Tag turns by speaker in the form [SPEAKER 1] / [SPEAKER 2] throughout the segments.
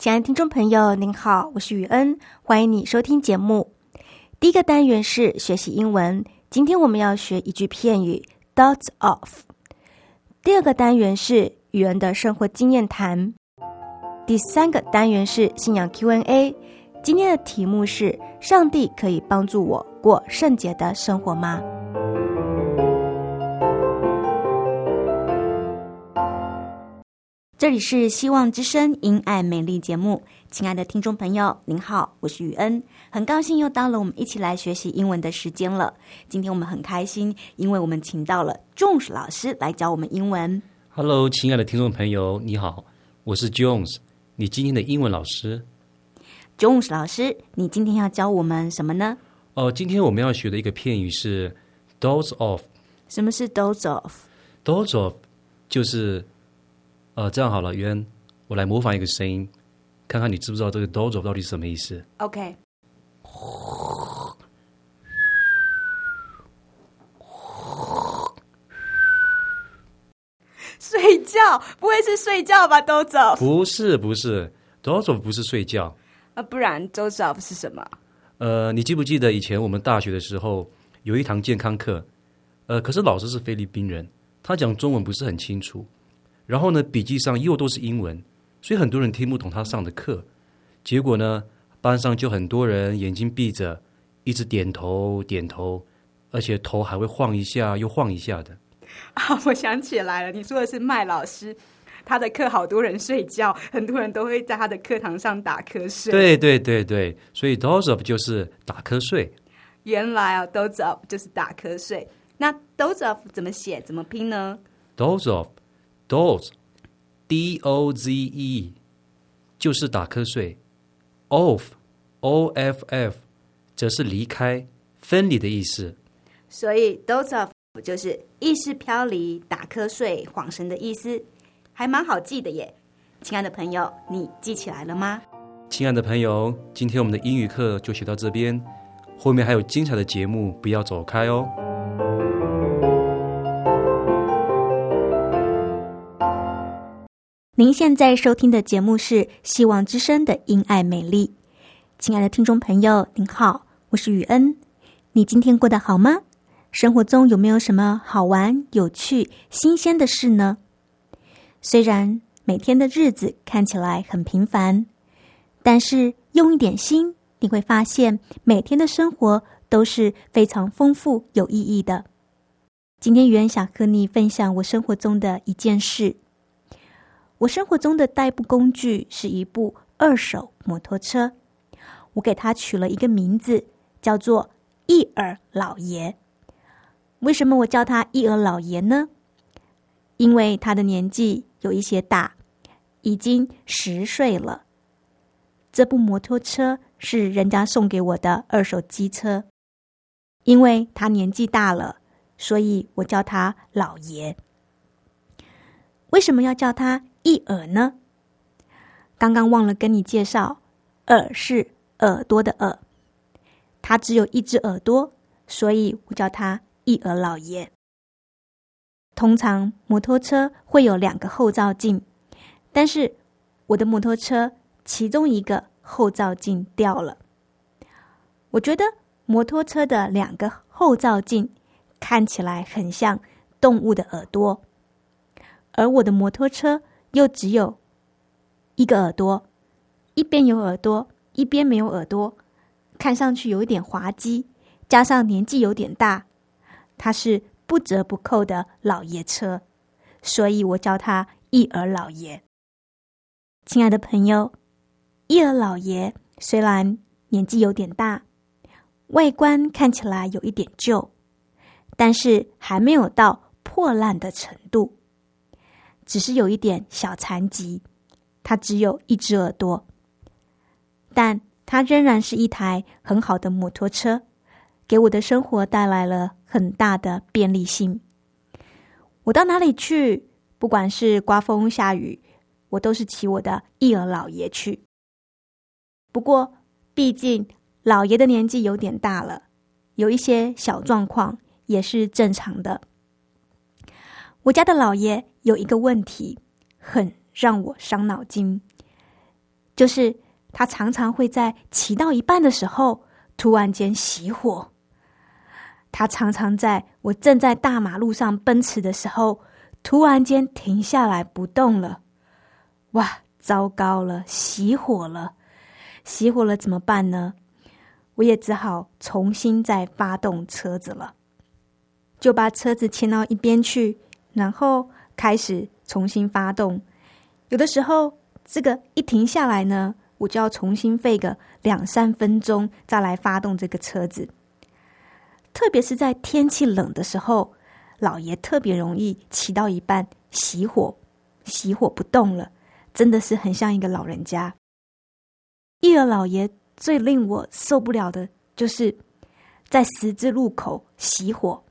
[SPEAKER 1] 亲爱的听众朋友，您好，我是雨恩，欢迎你收听节目。第一个单元是学习英文，今天我们要学一句片语 “dots of”。第二个单元是语恩的生活经验谈。第三个单元是信仰 Q&A。今天的题目是：上帝可以帮助我过圣洁的生活吗？这里是希望之声因爱美丽节目，亲爱的听众朋友，您好，我是雨恩，很高兴又到了我们一起来学习英文的时间了。今天我们很开心，因为我们请到了 Jones 老师来教我们英文。
[SPEAKER 2] Hello，亲爱的听众朋友，你好，我是 Jones，你今天的英文老师。
[SPEAKER 1] Jones 老师，你今天要教我们什么呢？
[SPEAKER 2] 哦，今天我们要学的一个片语是 d o s e off”。
[SPEAKER 1] 什么是 d o s e
[SPEAKER 2] off”？“doze off” 就是。呃，这样好了，渊，我来模仿一个声音，看看你知不知道这个 “dozo” 到底是什么意思
[SPEAKER 1] ？OK。睡觉不会是睡觉吧？“dozo”
[SPEAKER 2] 不是，不是，“dozo” 不是睡觉。
[SPEAKER 1] 啊，不然 “dozo” 是什么？
[SPEAKER 2] 呃，你记不记得以前我们大学的时候有一堂健康课？呃，可是老师是菲律宾人，他讲中文不是很清楚。然后呢，笔记上又都是英文，所以很多人听不懂他上的课。结果呢，班上就很多人眼睛闭着，一直点头点头，而且头还会晃一下又晃一下的。
[SPEAKER 1] 啊，我想起来了，你说的是麦老师，他的课好多人睡觉，很多人都会在他的课堂上打瞌睡。
[SPEAKER 2] 对对对对，所以 doze up 就是打瞌睡。
[SPEAKER 1] 原来啊，doze up 就是打瞌睡。那 doze of 怎么写？怎么拼呢
[SPEAKER 2] ？doze up。Doze，D O Z E，就是打瞌睡。Off，O F F，则是离开、分离的意思。
[SPEAKER 1] 所以 doze off 就是意识飘离、打瞌睡、恍神的意思，还蛮好记的耶。亲爱的朋友，你记起来了吗？
[SPEAKER 2] 亲爱的朋友，今天我们的英语课就学到这边，后面还有精彩的节目，不要走开哦。
[SPEAKER 1] 您现在收听的节目是《希望之声》的“因爱美丽”。亲爱的听众朋友，您好，我是雨恩。你今天过得好吗？生活中有没有什么好玩、有趣、新鲜的事呢？虽然每天的日子看起来很平凡，但是用一点心，你会发现每天的生活都是非常丰富、有意义的。今天雨恩想和你分享我生活中的一件事。我生活中的代步工具是一部二手摩托车，我给它取了一个名字，叫做“一耳老爷”。为什么我叫他“一耳老爷”呢？因为他的年纪有一些大，已经十岁了。这部摩托车是人家送给我的二手机车，因为他年纪大了，所以我叫他老爷。为什么要叫他？一耳呢？刚刚忘了跟你介绍，耳是耳朵的耳，他只有一只耳朵，所以我叫他一耳老爷。通常摩托车会有两个后照镜，但是我的摩托车其中一个后照镜掉了。我觉得摩托车的两个后照镜看起来很像动物的耳朵，而我的摩托车又只有一个耳朵，一边有耳朵，一边没有耳朵，看上去有一点滑稽，加上年纪有点大，他是不折不扣的老爷车，所以我叫他一耳老爷。亲爱的朋友，一耳老爷虽然年纪有点大。外观看起来有一点旧，但是还没有到破烂的程度，只是有一点小残疾。它只有一只耳朵，但它仍然是一台很好的摩托车，给我的生活带来了很大的便利性。我到哪里去，不管是刮风下雨，我都是骑我的一儿老爷去。不过，毕竟。老爷的年纪有点大了，有一些小状况也是正常的。我家的老爷有一个问题，很让我伤脑筋，就是他常常会在骑到一半的时候突然间熄火。他常常在我正在大马路上奔驰的时候，突然间停下来不动了。哇，糟糕了，熄火了！熄火了怎么办呢？我也只好重新再发动车子了，就把车子牵到一边去，然后开始重新发动。有的时候，这个一停下来呢，我就要重新费个两三分钟再来发动这个车子。特别是在天气冷的时候，老爷特别容易骑到一半熄火，熄火不动了，真的是很像一个老人家。一儿老爷。最令我受不了的就是在十字路口熄火，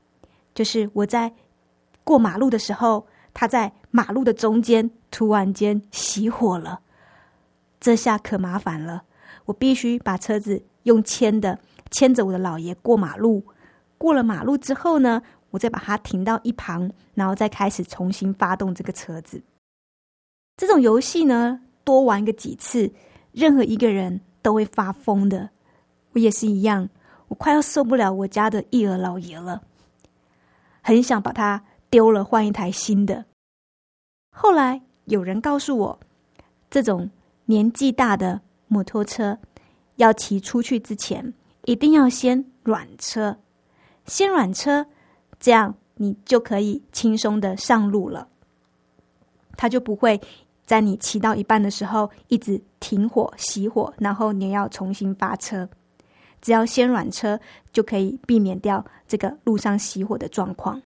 [SPEAKER 1] 就是我在过马路的时候，他在马路的中间突然间熄火了，这下可麻烦了。我必须把车子用牵的牵着我的老爷过马路，过了马路之后呢，我再把它停到一旁，然后再开始重新发动这个车子。这种游戏呢，多玩个几次，任何一个人。都会发疯的，我也是一样。我快要受不了我家的一儿老爷了，很想把它丢了，换一台新的。后来有人告诉我，这种年纪大的摩托车要骑出去之前，一定要先软车，先软车，这样你就可以轻松的上路了，它就不会。在你骑到一半的时候，一直停火、熄火，然后你要重新发车。只要先软车，就可以避免掉这个路上熄火的状况。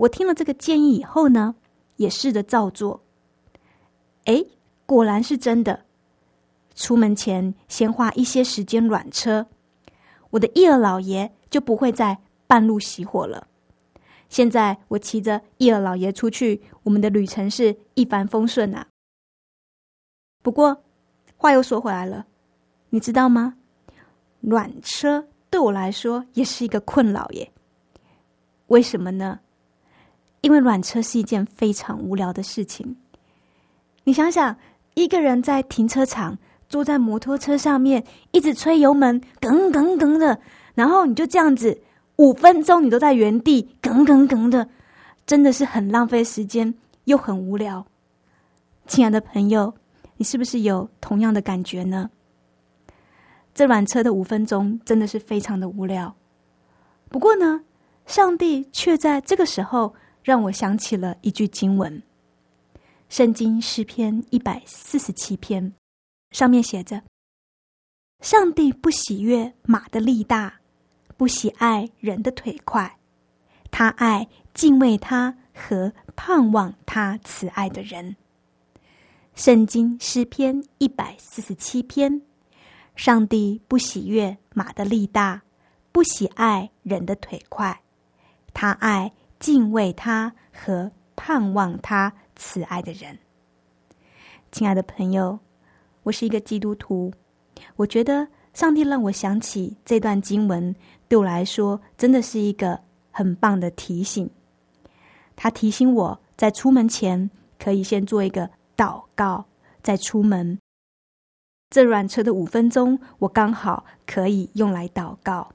[SPEAKER 1] 我听了这个建议以后呢，也试着照做。哎，果然是真的。出门前先花一些时间软车，我的一儿老爷就不会在半路熄火了。现在我骑着一儿老爷出去，我们的旅程是一帆风顺啊。不过话又说回来了，你知道吗？暖车对我来说也是一个困扰耶。为什么呢？因为软车是一件非常无聊的事情。你想想，一个人在停车场坐在摩托车上面，一直吹油门，梗梗梗的，然后你就这样子。五分钟你都在原地，梗梗梗的，真的是很浪费时间，又很无聊。亲爱的朋友，你是不是有同样的感觉呢？这软车的五分钟真的是非常的无聊。不过呢，上帝却在这个时候让我想起了一句经文，《圣经诗篇》一百四十七篇，上面写着：“上帝不喜悦马的力大。”不喜爱人的腿快，他爱敬畏他和盼望他慈爱的人。圣经诗篇一百四十七篇：上帝不喜悦马的力大，不喜爱人的腿快，他爱敬畏他和盼望他慈爱的人。亲爱的朋友，我是一个基督徒，我觉得上帝让我想起这段经文。对我来说，真的是一个很棒的提醒。他提醒我在出门前可以先做一个祷告，再出门。这软车的五分钟，我刚好可以用来祷告。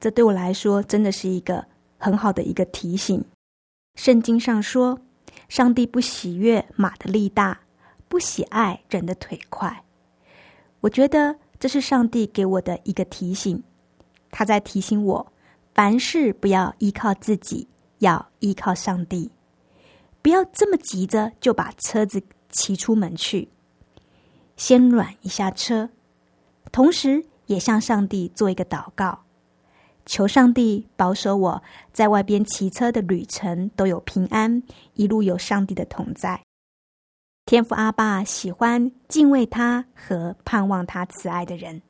[SPEAKER 1] 这对我来说真的是一个
[SPEAKER 3] 很好的一个提醒。圣经上说，上帝不喜悦马的力大，不喜爱人的腿快。我觉得这是上帝给我的一个提醒，他在提醒我，凡事不要依靠自己，要依靠上帝，不要这么急着就把车子骑出门去，先软一下车，同时也向上帝做一个祷告。求上帝保守我在外边骑车的旅程都有平安，一路有上帝的同在。天父阿爸喜欢敬畏他和盼望他慈爱的人，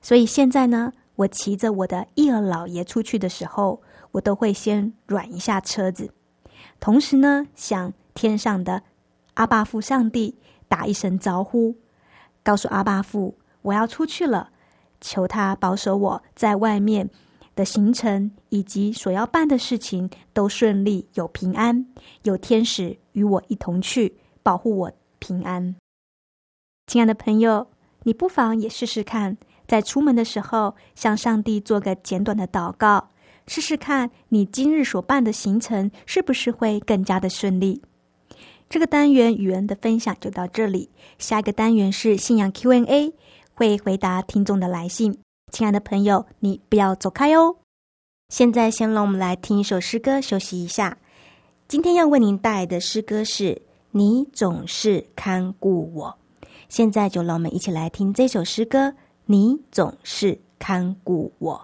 [SPEAKER 3] 所以现在呢，我骑着我的一儿老爷出去的时候，我都会先软一下车子，同时呢，向天上的阿爸父上帝打一声招呼，告诉阿爸父我要出去了。求他保守我在外面的行程以及所要办的事情都顺利，有平安，有天使与我一同去保护我平安。亲爱的朋友，你不妨也试试看，在出门的时候向上帝做个简短的祷告，试试看你今日所办的行程是不是会更加的顺利。这个单元语文的分享就到这里，下一个单元是信仰 Q&A。会回答听众的来信，亲爱的朋友，你不要走开哦。现在先让我们来听一首诗歌，休息一下。今天要为您带来的诗歌是《你总是看顾我》。现在就让我们一起来听这首诗歌《你总是看顾我》。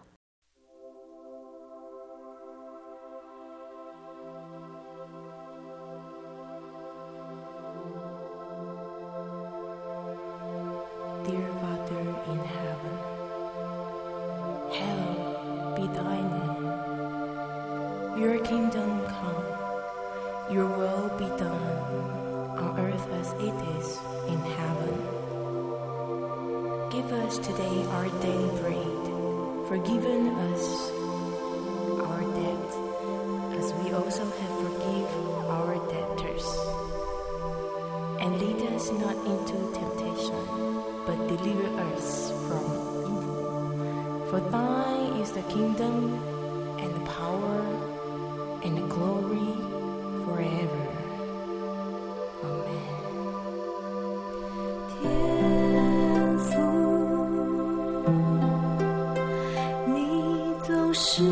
[SPEAKER 3] 故事，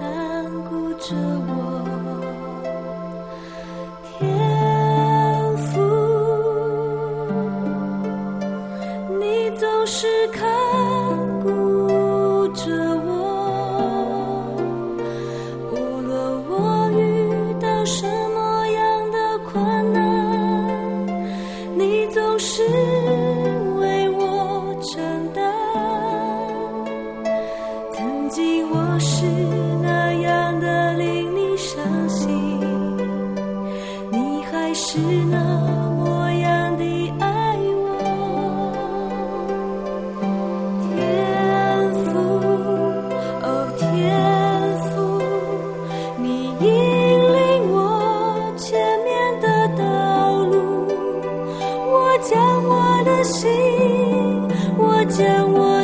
[SPEAKER 3] 看顾着我。心，我将我。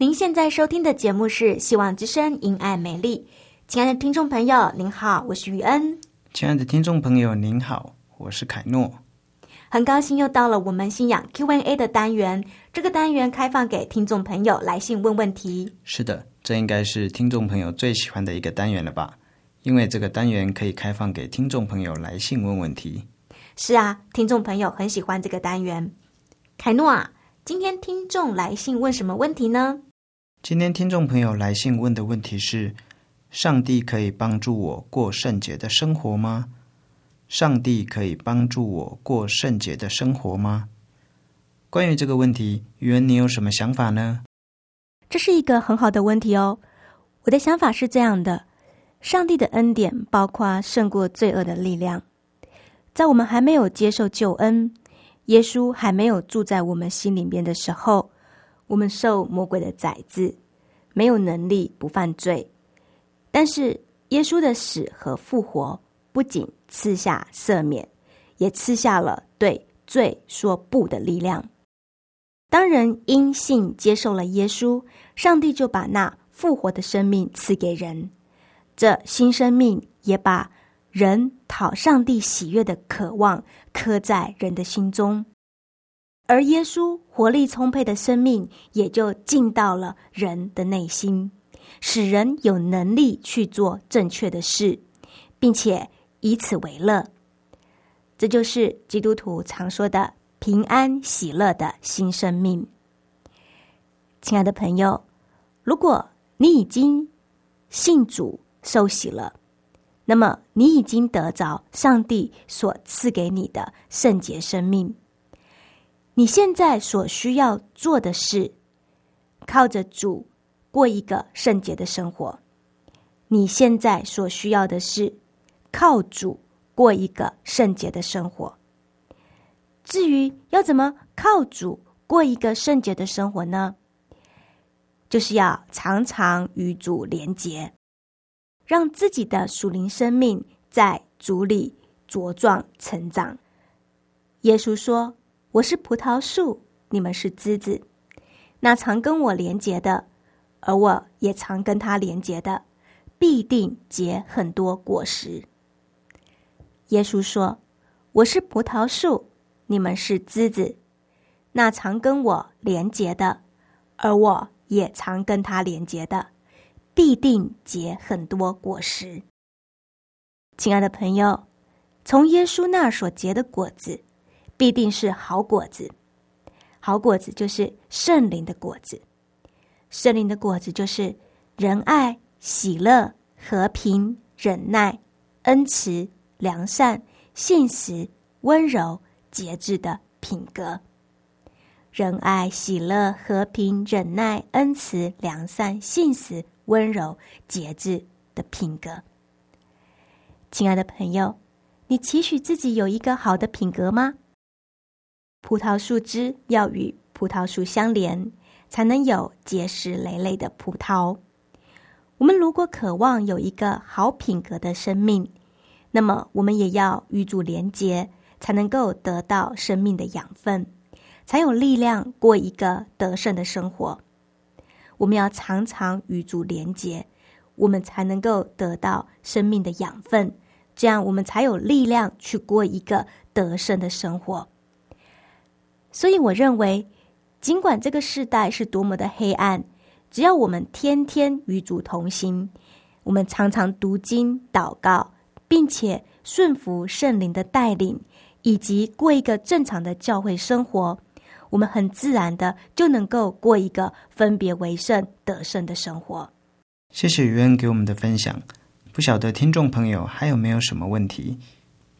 [SPEAKER 4] 您现在收听的节目是《希望之声·因爱美丽》。亲爱的听众朋友，您好，我是雨恩。
[SPEAKER 5] 亲爱的听众朋友，您好，我是凯诺。
[SPEAKER 4] 很高兴又到了我们信仰 Q&A 的单元。这个单元开放给听众朋友来信问问题。
[SPEAKER 5] 是的，这应该是听众朋友最喜欢的一个单元了吧？因为这个单元可以开放给听众朋友来信问问题。
[SPEAKER 4] 是啊，听众朋友很喜欢这个单元。凯诺啊，今天听众来信问什么问题呢？
[SPEAKER 5] 今天听众朋友来信问的问题是：上帝可以帮助我过圣洁的生活吗？上帝可以帮助我过圣洁的生活吗？关于这个问题，宇恩，你有什么想法呢？
[SPEAKER 4] 这是一个很好的问题哦。我的想法是这样的：上帝的恩典包括胜过罪恶的力量。在我们还没有接受救恩，耶稣还没有住在我们心里面的时候。我们受魔鬼的宰制，没有能力不犯罪。但是耶稣的死和复活，不仅赐下赦免，也赐下了对罪说不的力量。当人因信接受了耶稣，上帝就把那复活的生命赐给人。这新生命也把人讨上帝喜悦的渴望刻在人的心中。而耶稣活力充沛的生命也就进到了人的内心，使人有能力去做正确的事，并且以此为乐。这就是基督徒常说的平安喜乐的新生命。亲爱的朋友，如果你已经信主受洗了，那么你已经得着上帝所赐给你的圣洁生命。你现在所需要做的是，靠着主过一个圣洁的生活。你现在所需要的是，靠主过一个圣洁的生活。至于要怎么靠主过一个圣洁的生活呢？就是要常常与主连结，让自己的属灵生命在主里茁壮成长。耶稣说。我是葡萄树，你们是枝子。那常跟我连结的，而我也常跟他连结的，必定结很多果实。耶稣说：“我是葡萄树，你们是枝子。那常跟我连结的，而我也常跟他连结的，必定结很多果实。”亲爱的朋友，从耶稣那所结的果子。必定是好果子，好果子就是圣灵的果子，圣灵的果子就是仁爱、喜乐、和平、忍耐、恩慈、良善、信实、温柔、节制的品格。仁爱、喜乐、和平、忍耐、恩慈、良善、信实、温柔、节制的品格。亲爱的朋友，你期许自己有一个好的品格吗？葡萄树枝要与葡萄树相连，才能有结实累累的葡萄。我们如果渴望有一个好品格的生命，那么我们也要与主连结，才能够得到生命的养分，才有力量过一个得胜的生活。我们要常常与主连结，我们才能够得到生命的养分，这样我们才有力量去过一个得胜的生活。所以，我认为，尽管这个时代是多么的黑暗，只要我们天天与主同行，我们常常读经、祷告，并且顺服圣灵的带领，以及过一个正常的教会生活，我们很自然的就能够过一个分别为圣、得胜的生活。
[SPEAKER 5] 谢谢于恩给我们的分享。不晓得听众朋友还有没有什么问题？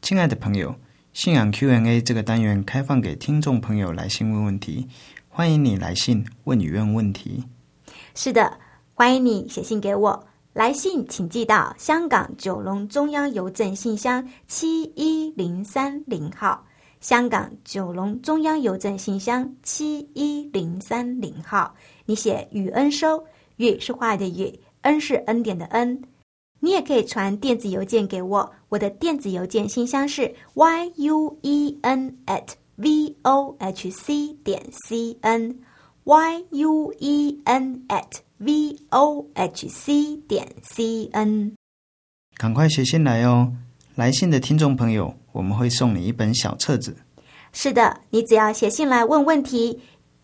[SPEAKER 5] 亲爱的朋友。信仰 Q&A 这个单元开放给听众朋友来信问问题，欢迎你来信问语问问题。
[SPEAKER 4] 是的，欢迎你写信给我，来信请寄到香港九龙中央邮政信箱七一零三零号。香港九龙中央邮政信箱七一零三零号，你写雨恩收，雨是坏的雨，恩是恩典的恩。你也可以传电子邮件给我，我的电子邮件信箱是 y u e n at v o h c 点 c n
[SPEAKER 1] y u e n at v o h c 点 c n。
[SPEAKER 5] 赶快写信来哦！来信的听众朋友，我们会送你一本小册子。
[SPEAKER 1] 是的，你只要写信来问问题，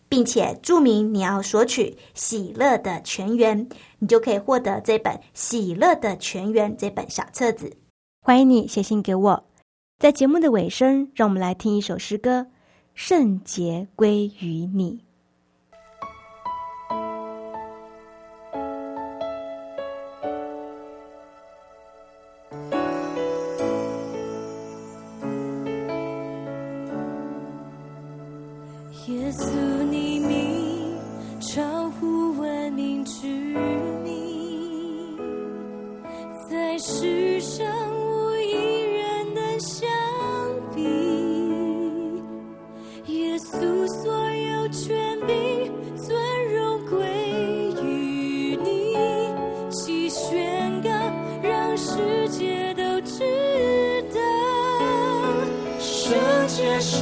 [SPEAKER 1] 并且注明你要索取《喜乐的全员》，你就可以获得这本《喜乐的全员》这本小册子。欢迎你写信给我。在节目的尾声，让我们来听一首诗歌，《圣洁归于你》。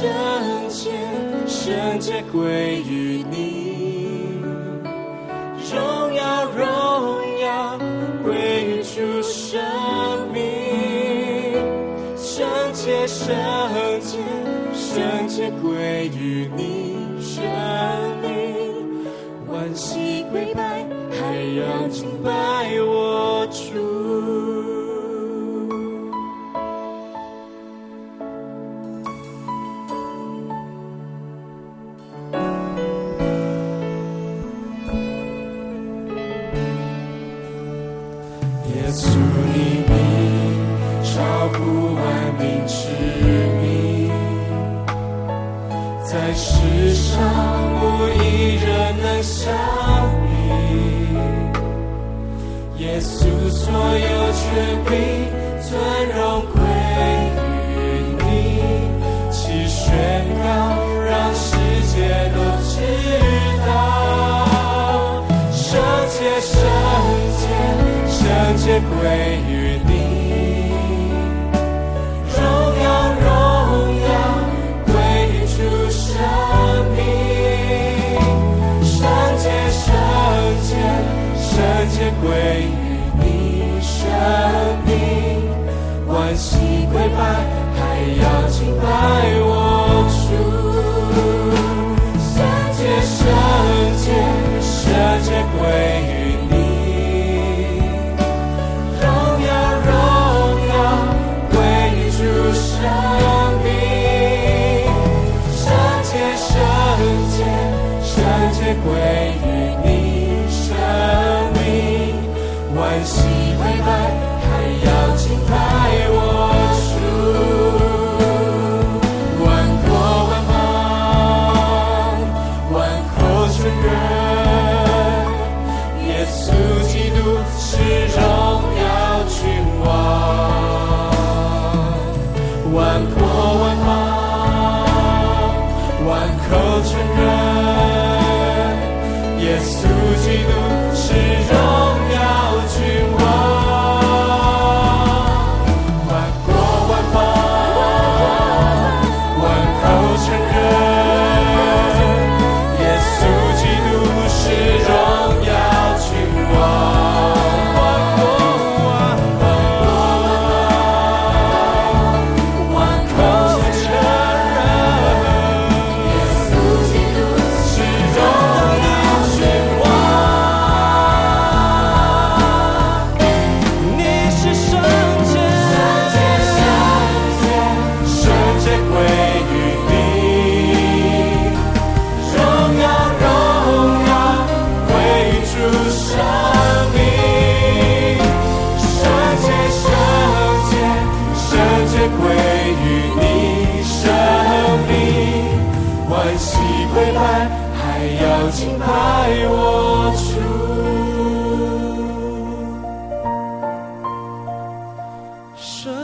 [SPEAKER 6] 圣洁，圣洁归于你，荣耀，荣耀归于主生命。圣洁，圣洁，圣在世上无一人能相比。耶稣，所有权柄、尊荣归于你，其宣告让世界都知道。圣洁，圣洁，圣洁归于还要敬拜我。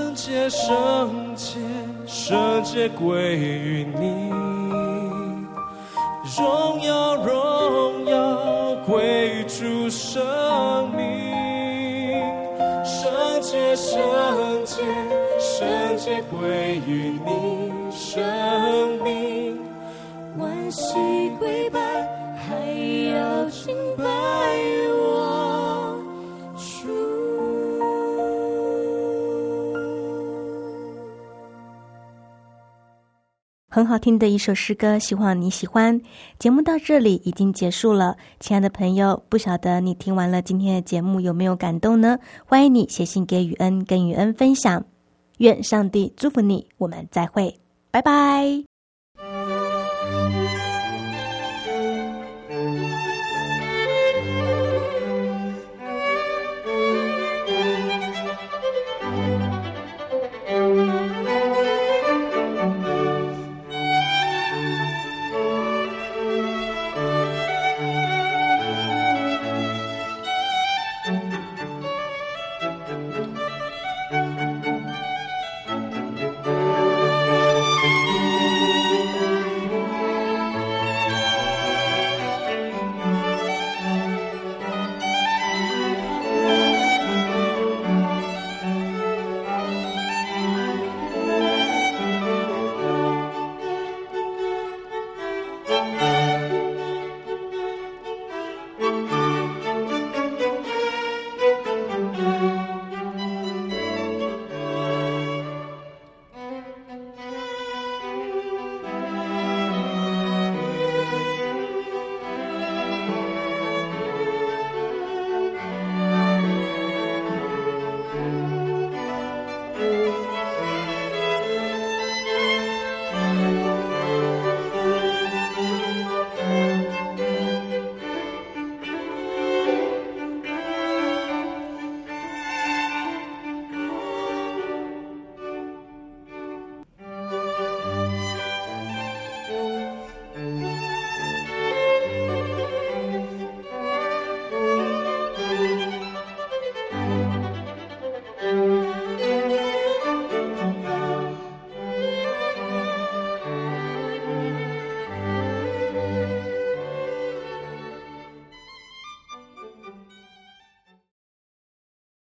[SPEAKER 6] 圣洁，圣洁，圣洁归于你，荣耀，荣耀归于主生命。圣洁，圣洁，圣洁归于你，生命。万膝
[SPEAKER 4] 很好听的一首诗歌，希望你喜欢。节目到这里已经结束了，亲爱的朋友，不晓得你听完了今天的节目有没有感动呢？欢迎你写信给雨恩，跟雨恩分享。愿上帝祝福你，我们再会，拜拜。